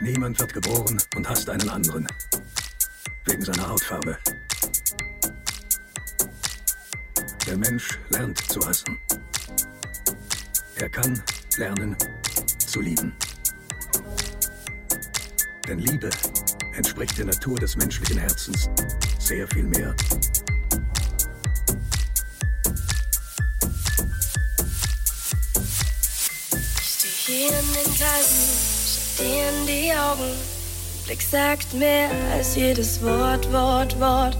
Niemand wird geboren und hasst einen anderen. Wegen seiner Hautfarbe. Der Mensch lernt zu hassen. Er kann lernen zu lieben. Denn Liebe entspricht der Natur des menschlichen Herzens sehr viel mehr. Ich stehe hier in den Gleisen, dir in die Augen. Blick sagt mehr als jedes Wort, Wort, Wort.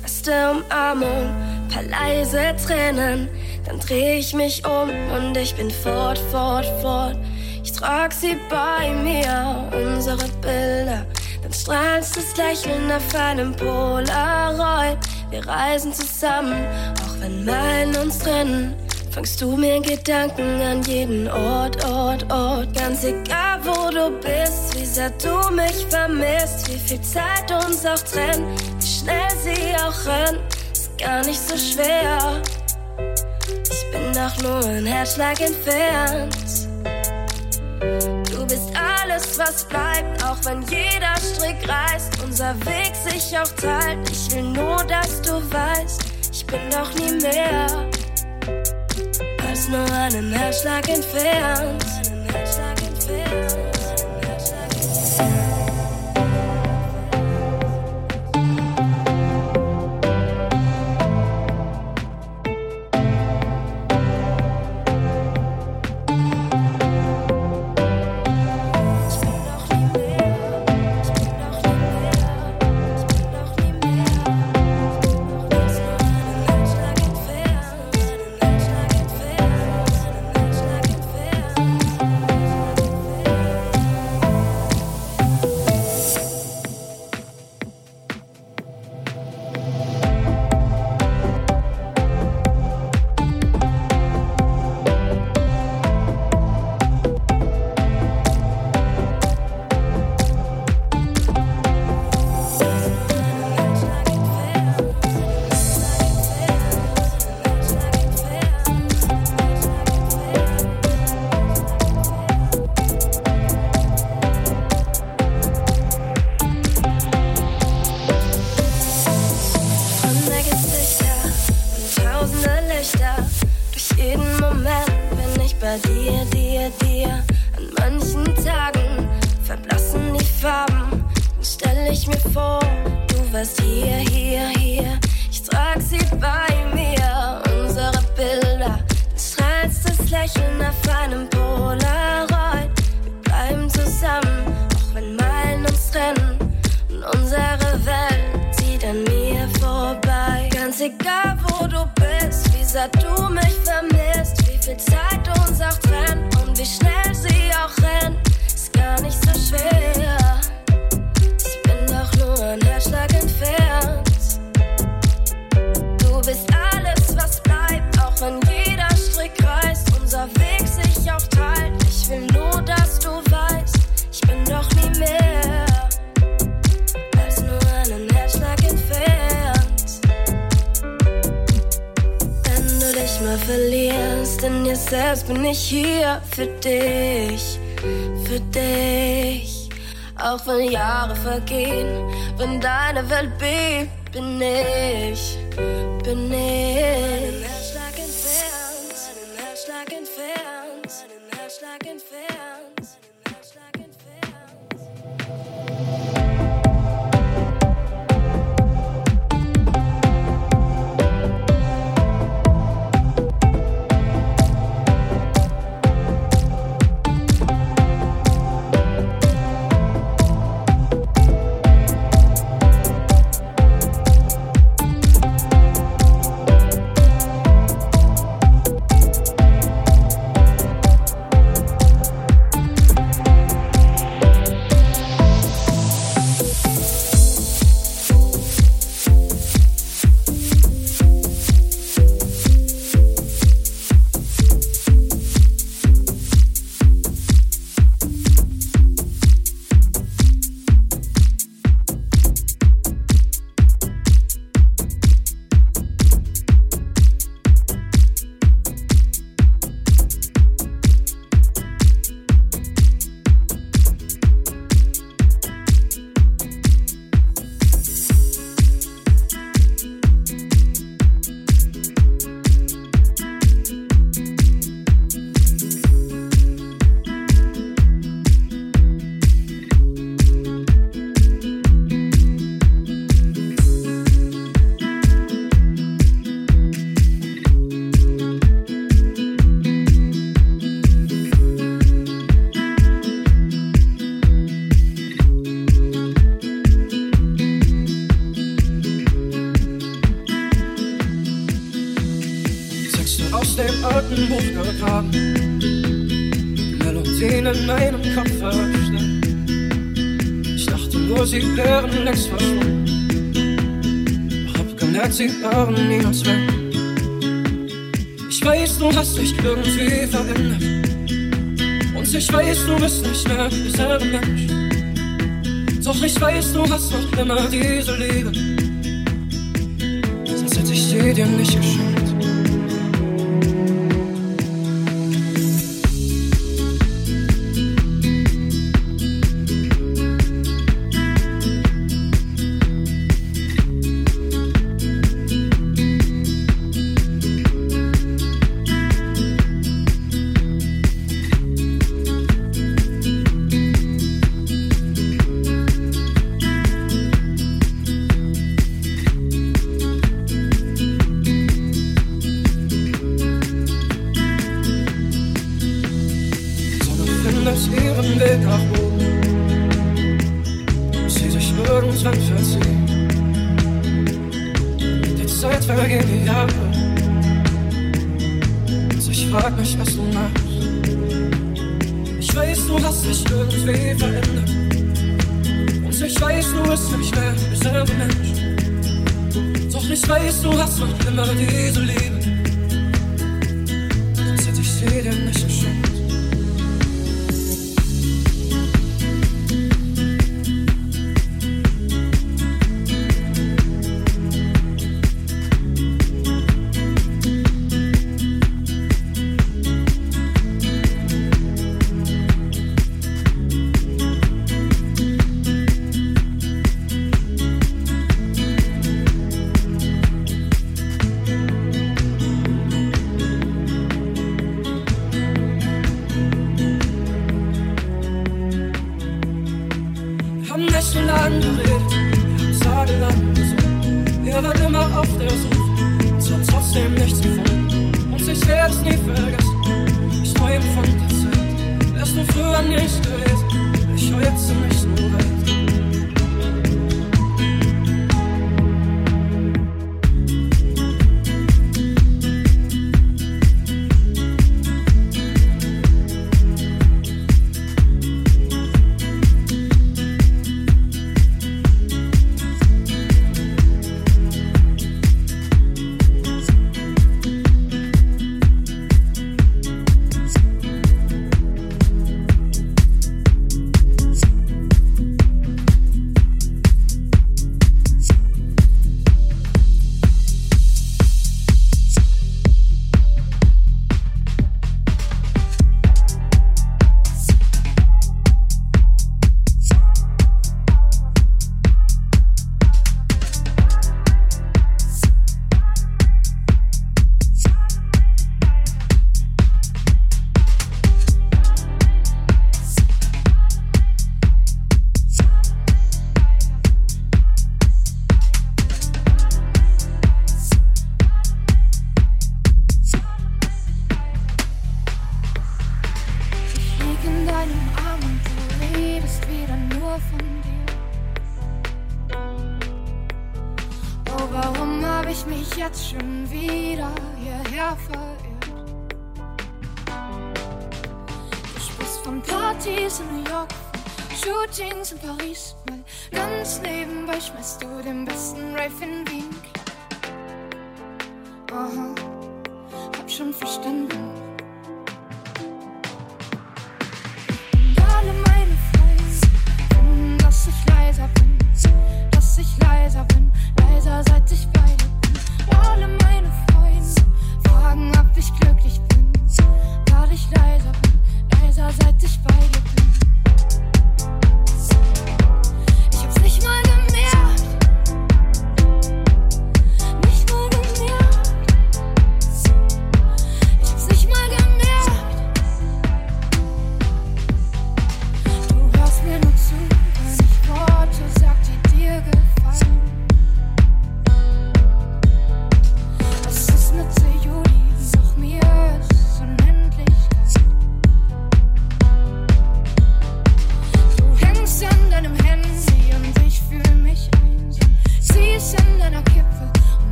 Feste Umarmung, paar leise Tränen. Dann dreh ich mich um und ich bin fort, fort, fort. Ich trag sie bei mir, unsere Bilder. Dann strahlst das Lächeln auf einem Polaroid. Wir reisen zusammen, auch wenn Meilen uns trennen. Fangst du mir Gedanken an jeden Ort, Ort, Ort. Ganz egal, wo du bist, wie sehr du mich vermisst, wie viel Zeit uns auch trennt, wie schnell sie auch rennt, ist gar nicht so schwer. Ich bin doch nur ein Herzschlag entfernt. Du bist alles, was bleibt, auch wenn jeder Strick reißt, unser Weg sich auch teilt. Ich will nur, dass du weißt, ich bin doch nie mehr als nur einen Herzschlag entfernt. Dir, dir, dir. An manchen Tagen verblassen die Farben. Dann stell ich mir vor, du warst hier, hier, hier. Ich trag sie bei mir, unsere Bilder. Du strahlst das Lächeln auf einem Polaroid. Wir bleiben zusammen, auch wenn Meilen uns trennen. Und unsere Welt zieht an mir vorbei. Ganz egal, wo du bist, wie sehr du mich vermisst, wie viel Zeit und wie schnell sie auch rennt, ist gar nicht so schwer. Ich bin doch nur ein Herzschlag entfernt. Du bist alles, was bleibt, auch wenn jeder dir selbst, bin ich hier für dich, für dich. Auch wenn Jahre vergehen, wenn deine Welt bebt, bin ich, bin ich. Alten Buch gegraben, Melodien in meinem Kopf versteckt. Ich dachte nur, sie wären längst verschwunden. Hab gemerkt, sie waren niemals weg. Ich weiß, du hast dich irgendwie verändert. Und ich weiß, du bist nicht mehr derselbe Mensch. Doch ich weiß, du hast noch immer diese Liebe. Sonst hätte ich sie dir nicht geschenkt.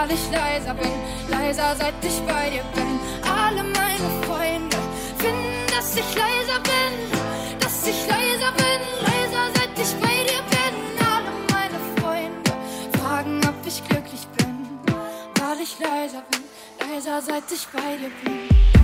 Weil ich leiser bin, leiser seit ich bei dir bin. Alle meine Freunde finden, dass ich leiser bin, dass ich leiser bin, leiser seit ich bei dir bin. Alle meine Freunde fragen, ob ich glücklich bin, weil ich leiser bin, leiser seit ich bei dir bin.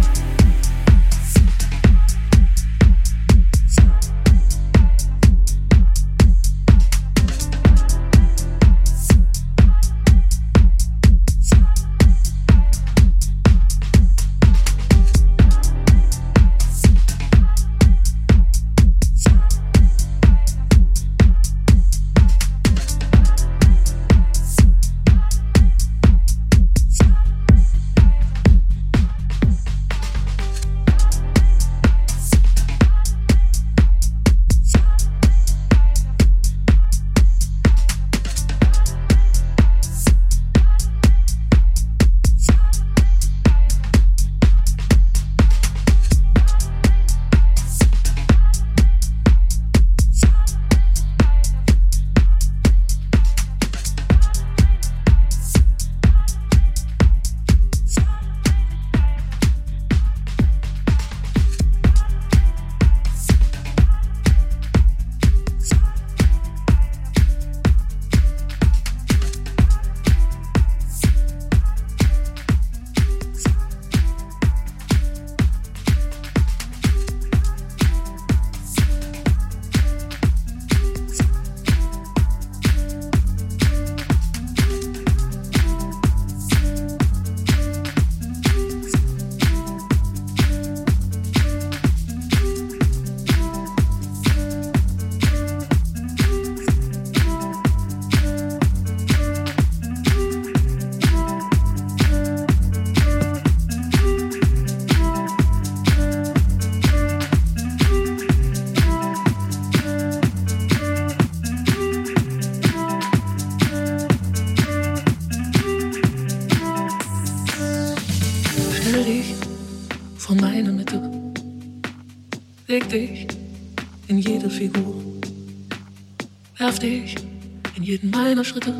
Meiner Schritte.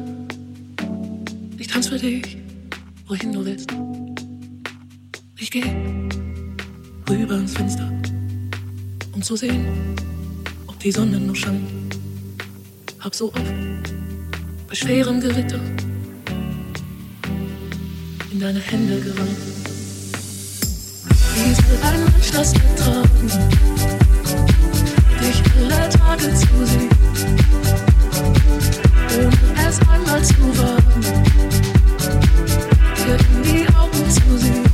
Ich tanz für dich, wohin du willst. Ich geh rüber ins Fenster, um zu sehen, ob die Sonne noch scheint. Hab so oft bei schwerem Gewitter in deine Hände gerannt. Wie soll ein Mensch das ertragen, dich alle Tage zu sehen? Ohne es einmal zu wagen, dir in die Augen zu sehen.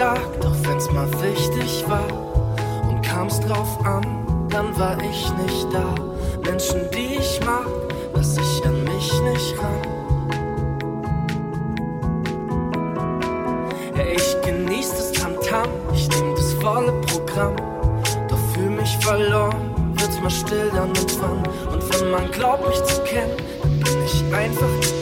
gesagt, auch wenn's mal wichtig war. Und kam's drauf an, dann war ich nicht da. Menschen, die ich mag, lass ich an mich nicht ran. Ja, ich genieß das Tamtam, -Tam, ich nehm das volle Programm. Doch fühl mich verloren, wird's mal still dann und wann. Und wenn man glaubt, mich zu kennen, dann bin ich einfach Nicht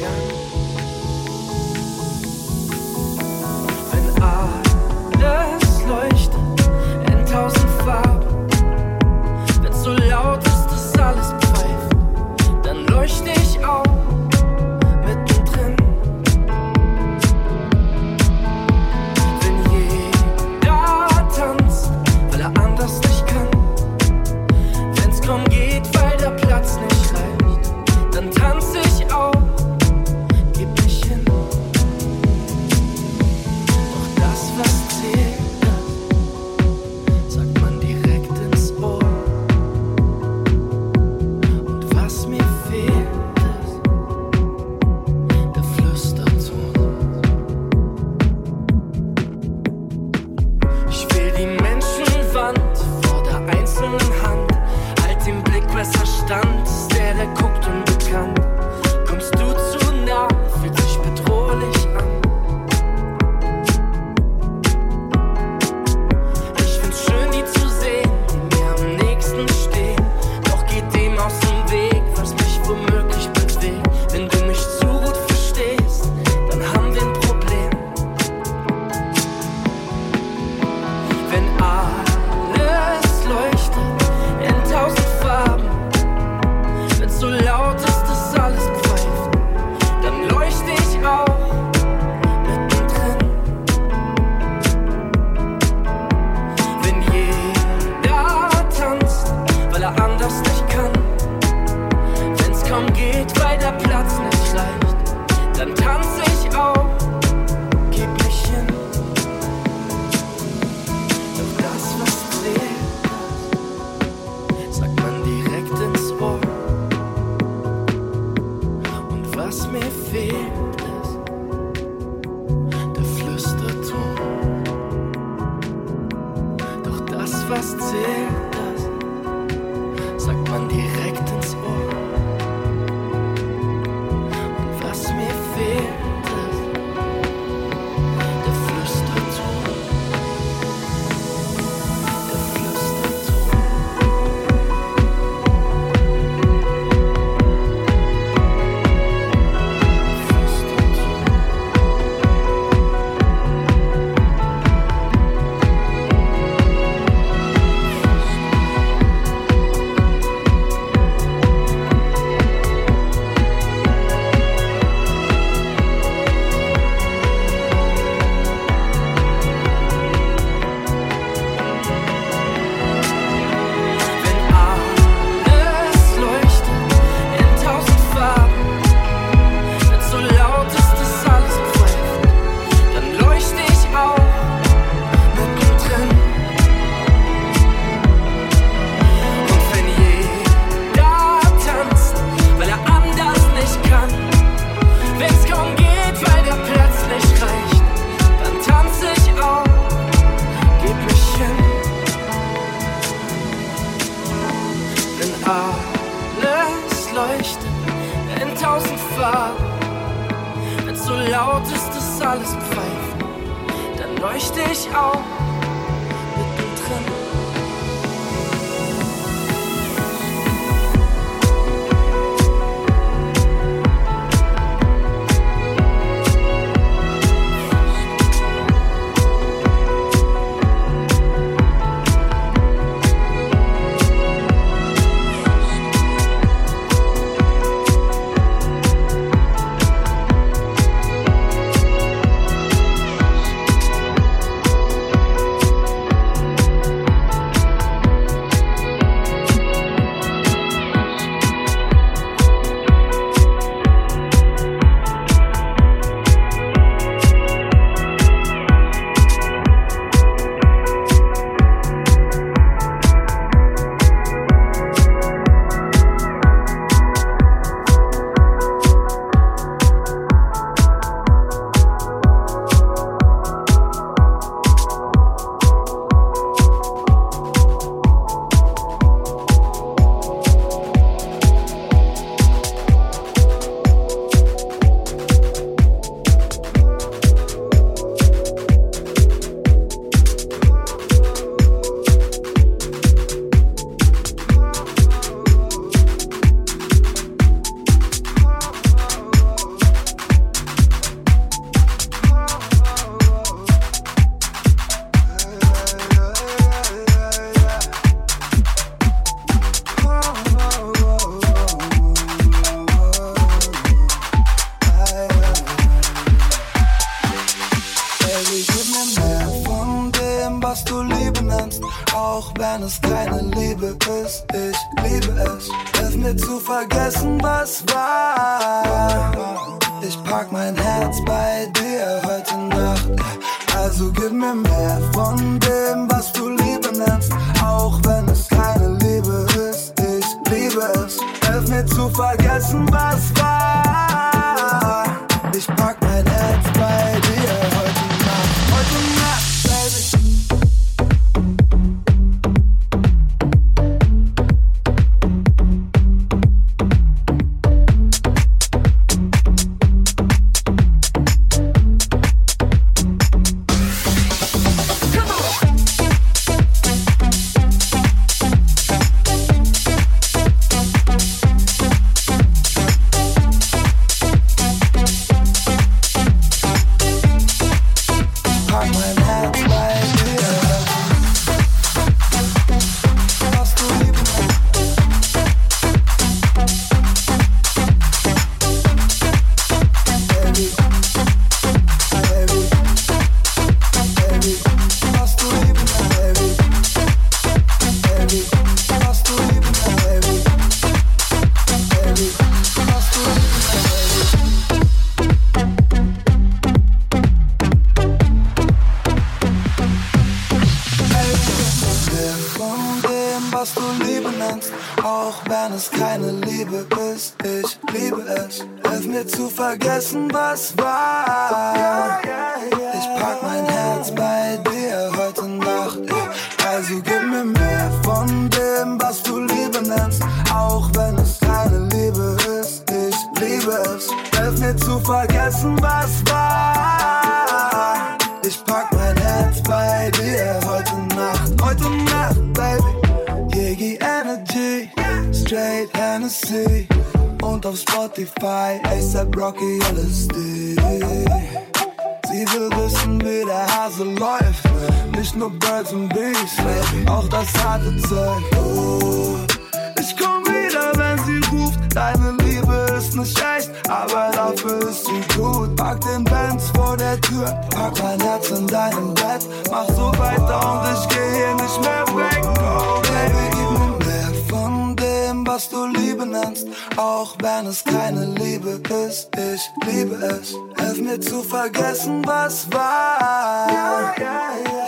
was du Liebe nennst, auch wenn es keine Liebe ist. Ich liebe es, Hilf mir zu vergessen, was war.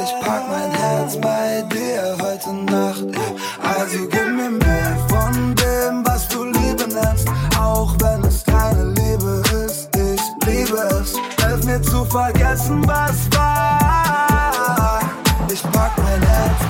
Ich pack mein Herz bei dir heute Nacht. Also gib mir mehr von dem, was du Liebe nennst, auch wenn es keine Liebe ist. Ich liebe es, Hilf mir zu vergessen, was war. Ich pack mein Herz Bei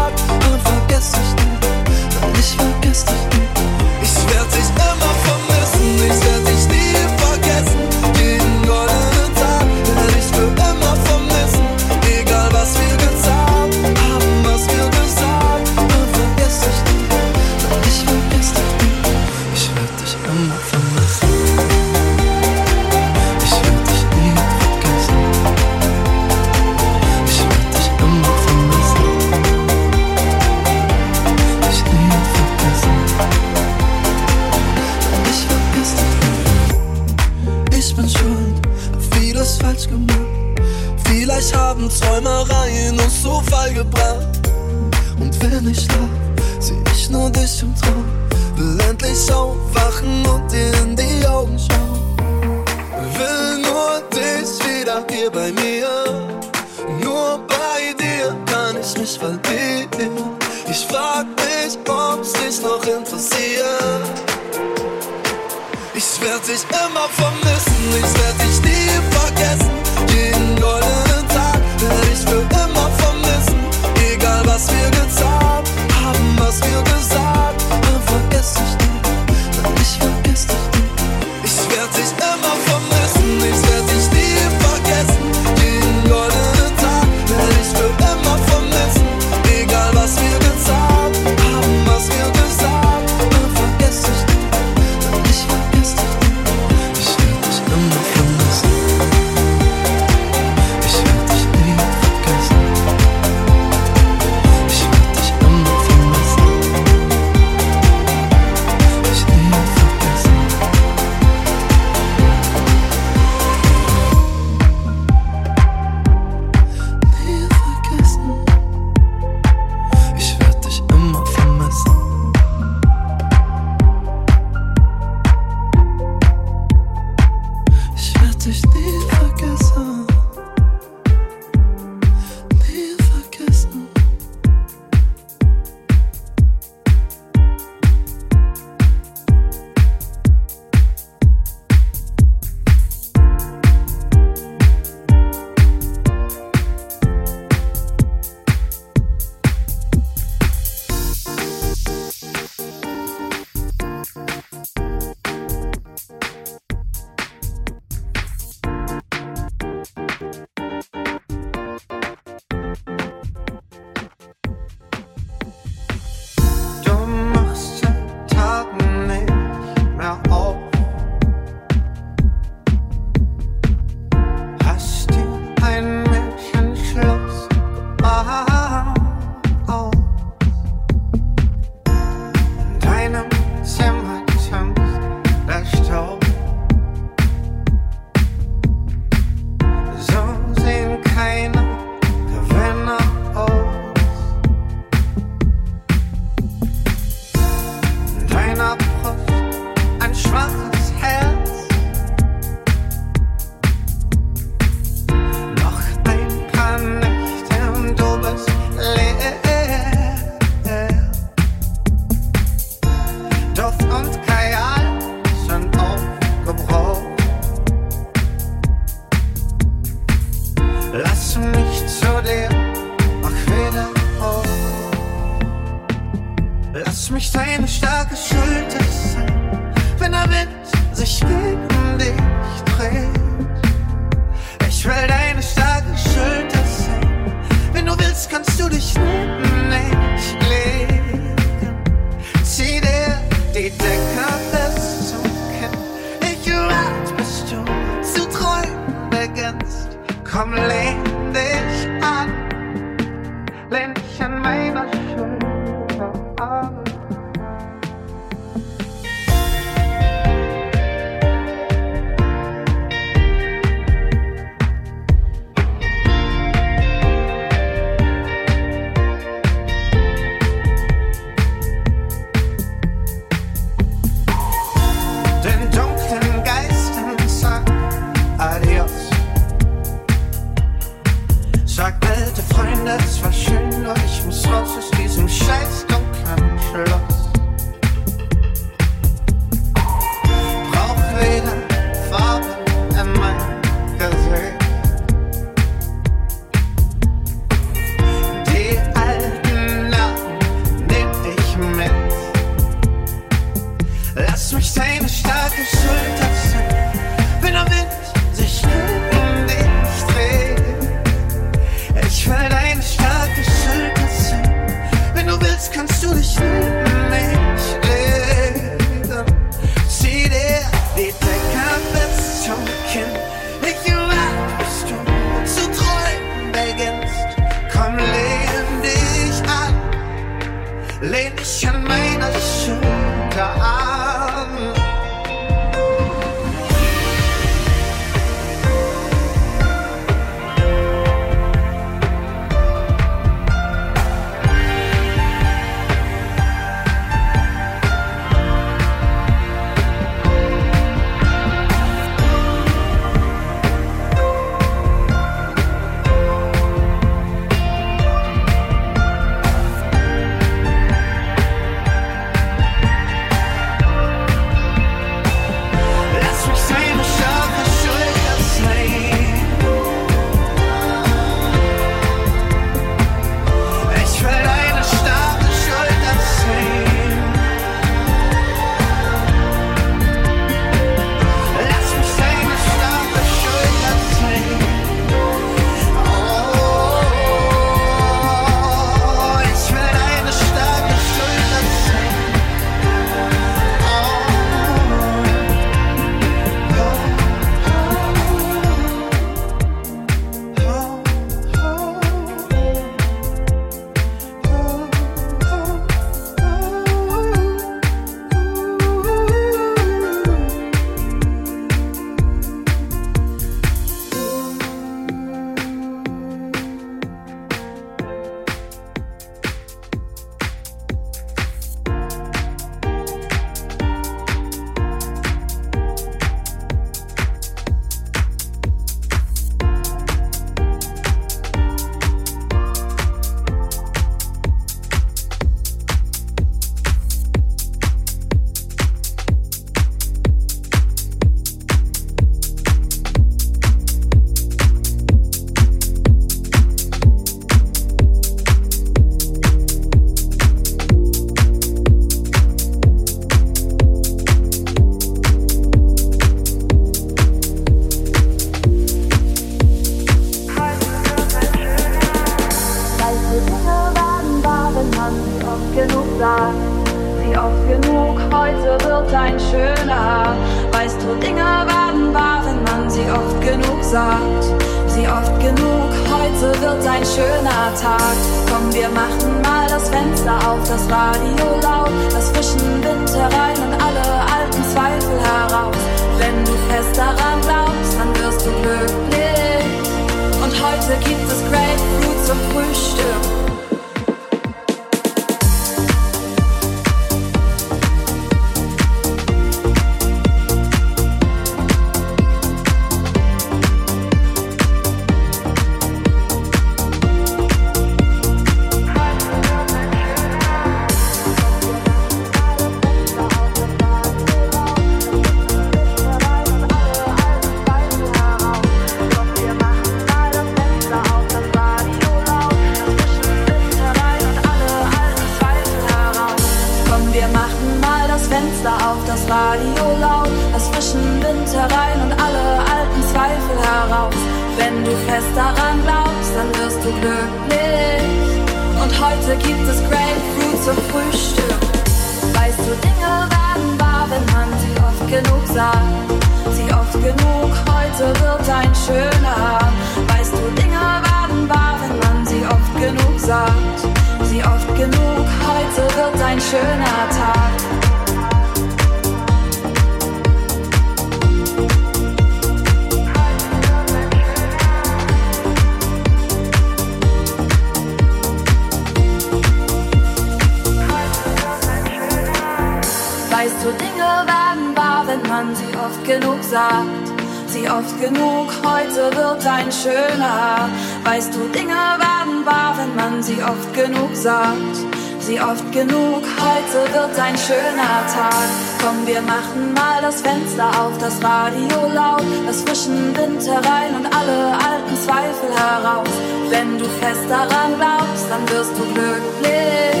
machen mal das Fenster auf, das Radio laut, das frischen Winter rein und alle alten Zweifel heraus. Wenn du fest daran glaubst, dann wirst du glücklich.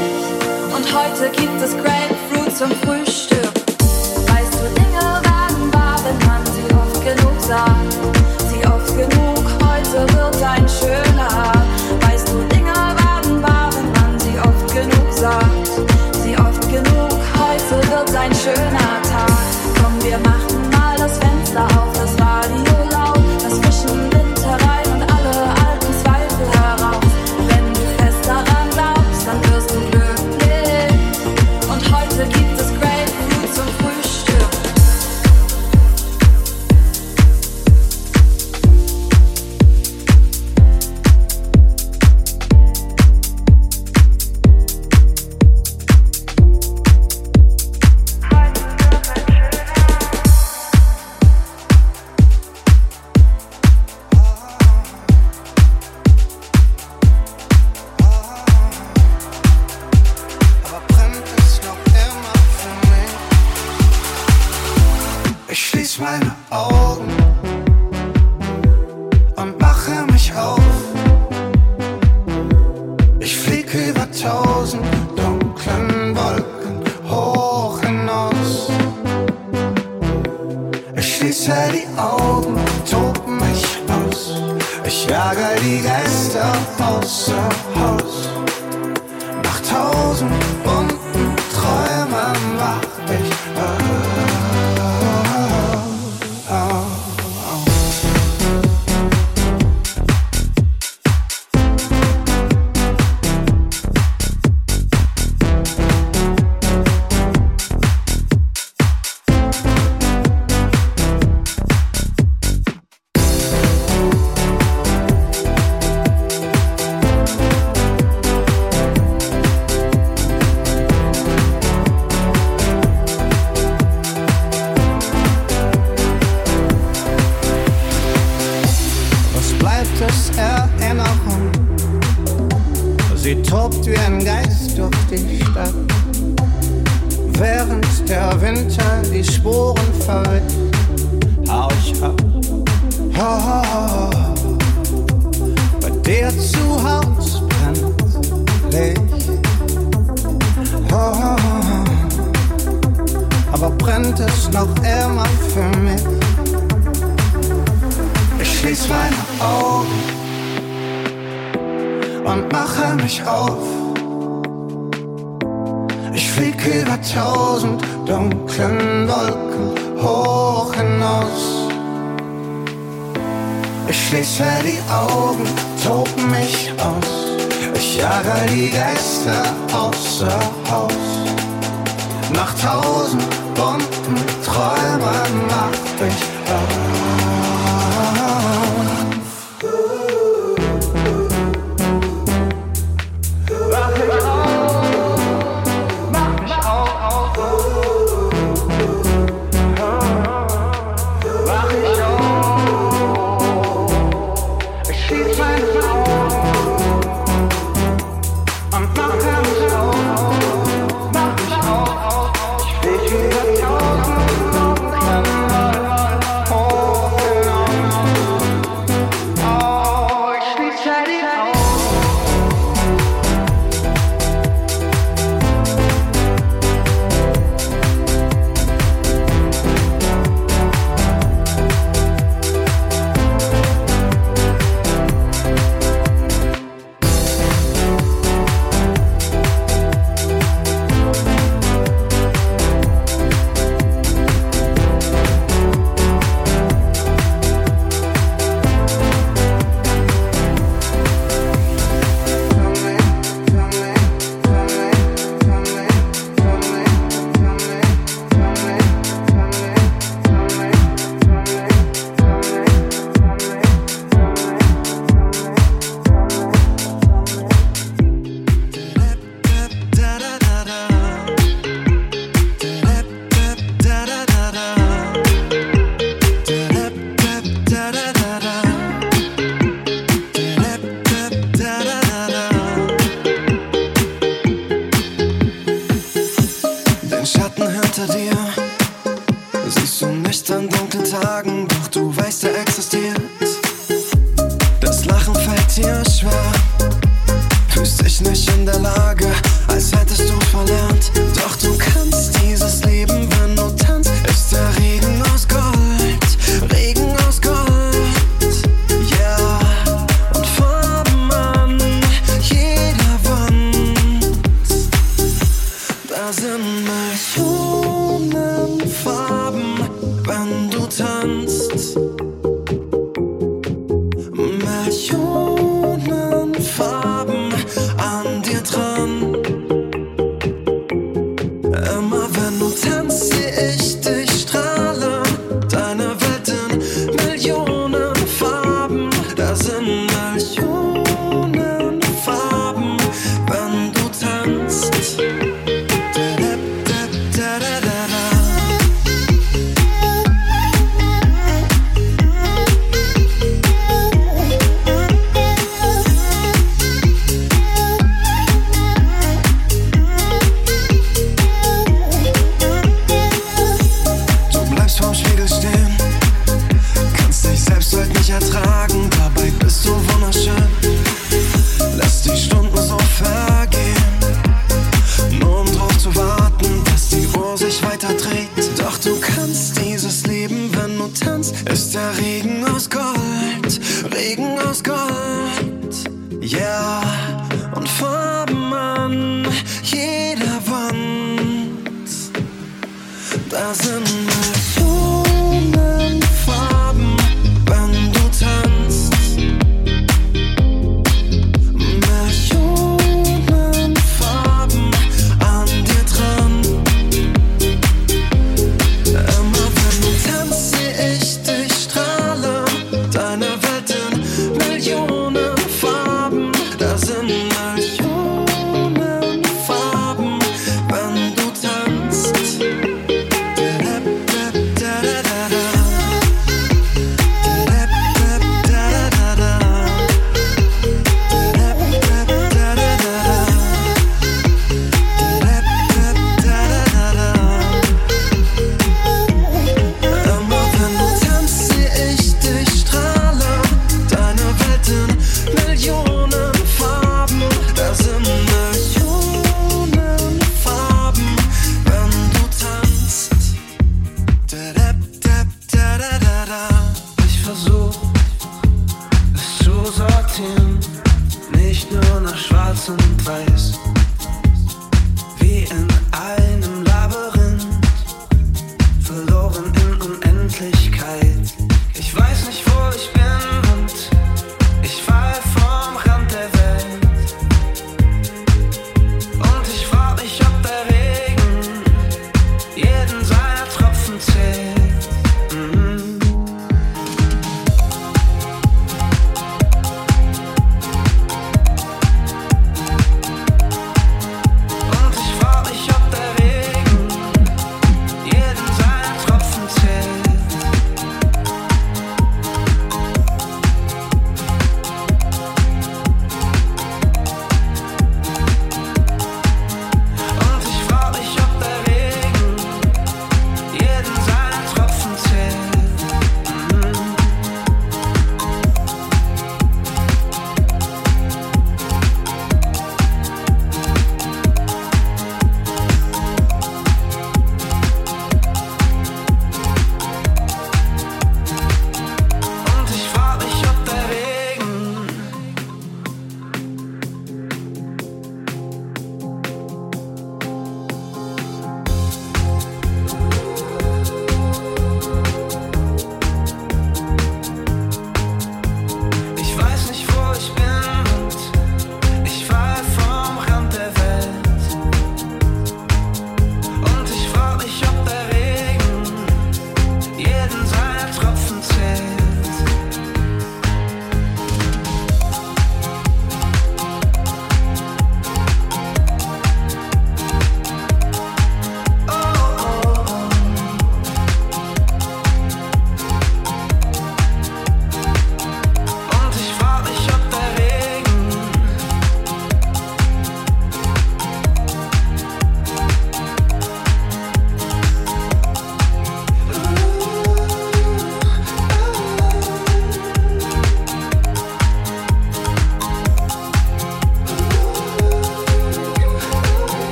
Und heute gibt es Grapefruit zum Frühstück. Weißt du, Dinge waren wahr, wenn man sie oft genug sagt. Bücher, die Augen und toben mich aus. Ich jage die Geister außer Haus.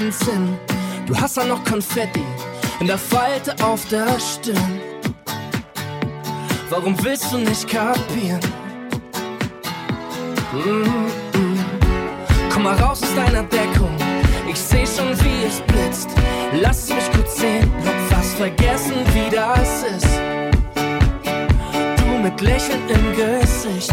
nirgends hin. Du hast da noch Konfetti in der Falte auf der Stirn. Warum willst du nicht kapieren? Mm -mm. Komm mal raus aus deiner Deckung. Ich seh schon, wie es blitzt. Lass mich kurz sehen. Hab fast vergessen, wie das ist. Du mit Lächeln im Gesicht.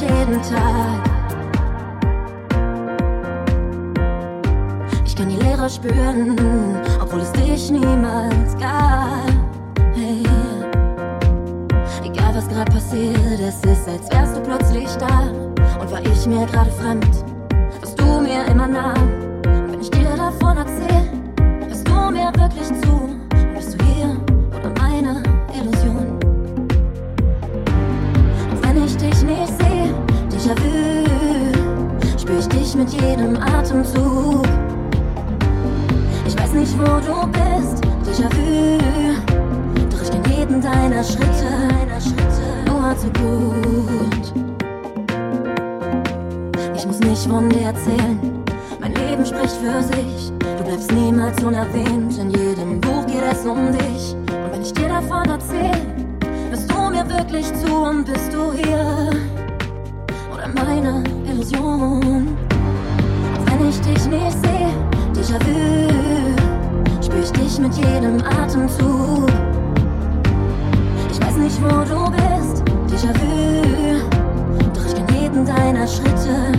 mich jeden Tag. Ich kann die Leere spüren, obwohl es dich niemals gab. Hey. Egal was gerade passiert, es ist, als wärst du plötzlich da. Und war ich mir gerade fremd, was du mir immer nahm. Und wenn ich dir davon erzähl, bist du mir wirklich zu. mit jedem Atemzug. Ich weiß nicht, wo du bist, Déjà-vu. Doch ich kenn jeden deiner Schritte, deiner Schritte, nur zu gut. Ich muss nicht von dir erzählen, mein Leben spricht für sich. Du bleibst niemals unerwähnt, in jedem Buch geht es um dich. Und wenn ich dir davon erzähl, bist du mir wirklich zu und bist du hier? Oder meine Illusion? ich dich nicht sehe, Déjà-vu, spür ich dich mit jedem Atemzug. Ich weiß nicht, wo du bist, Déjà-vu, doch ich kann jeden deiner Schritte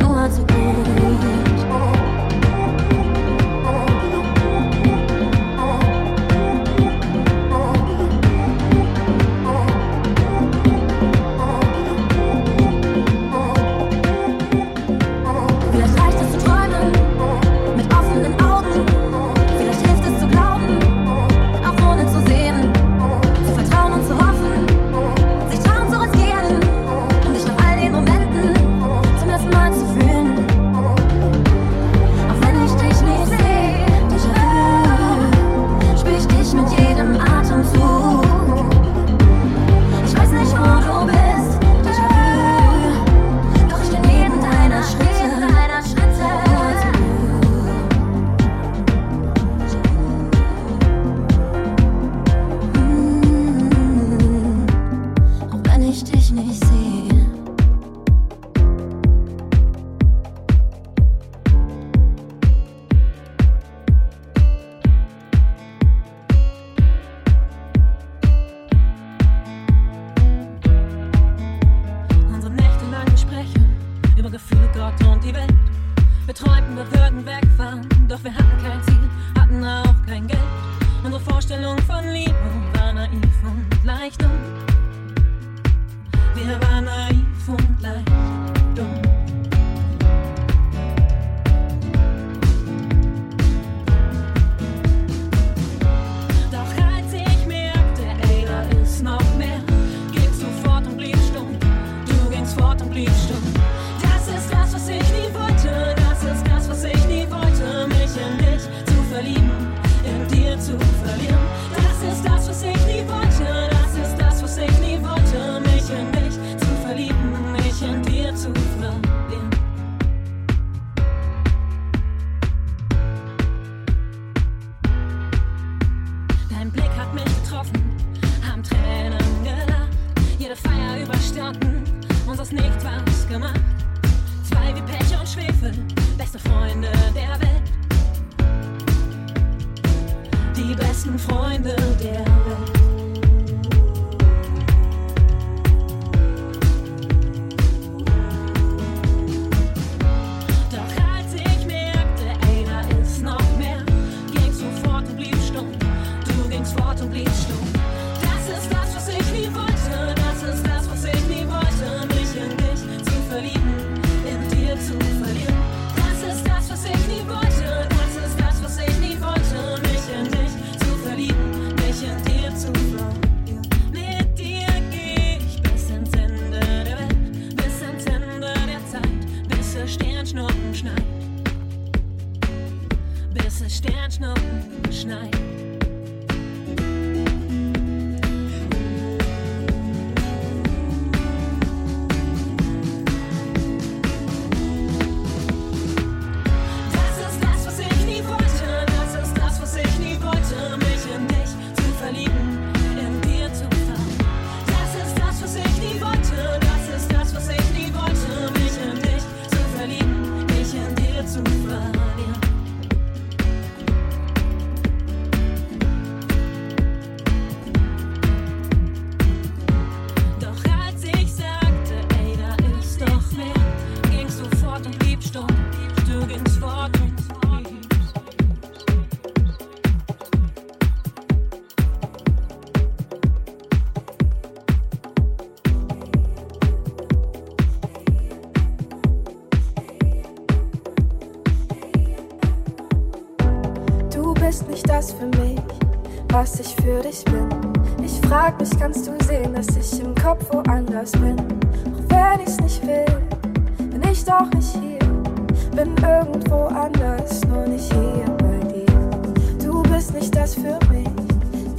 nur zu gut.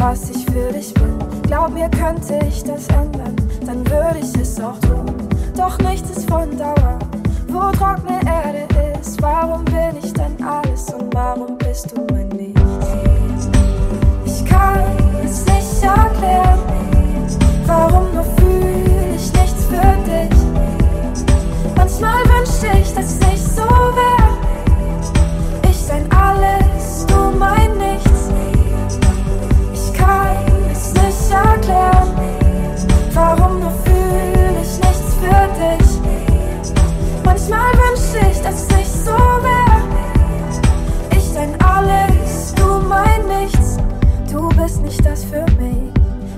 Was ich für dich bin. Glaub mir, könnte ich das ändern, dann würde ich es auch tun. Doch nichts ist von Dauer, wo trockene Erde ist. Warum bin ich denn alles und warum bist du mein Nichts? Ich kann es nicht erklären, warum nur fühle ich nichts für dich. Manchmal wünschte ich, dass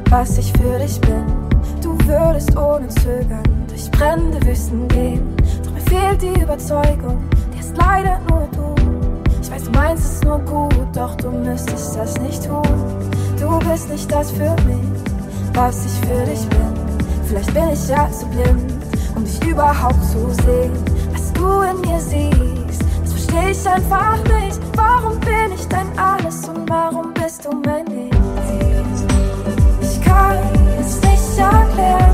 was ich für dich bin. Du würdest ohne Zögern durch brennende Wüsten gehen. Doch mir fehlt die Überzeugung, die ist leider nur du. Ich weiß, du meinst es nur gut, doch du müsstest das nicht tun. Du bist nicht das für mich, was ich für dich bin. Vielleicht bin ich ja zu blind, um dich überhaupt zu sehen. Was du in mir siehst, das verstehe ich einfach nicht. Warum bin ich dein Alles und warum es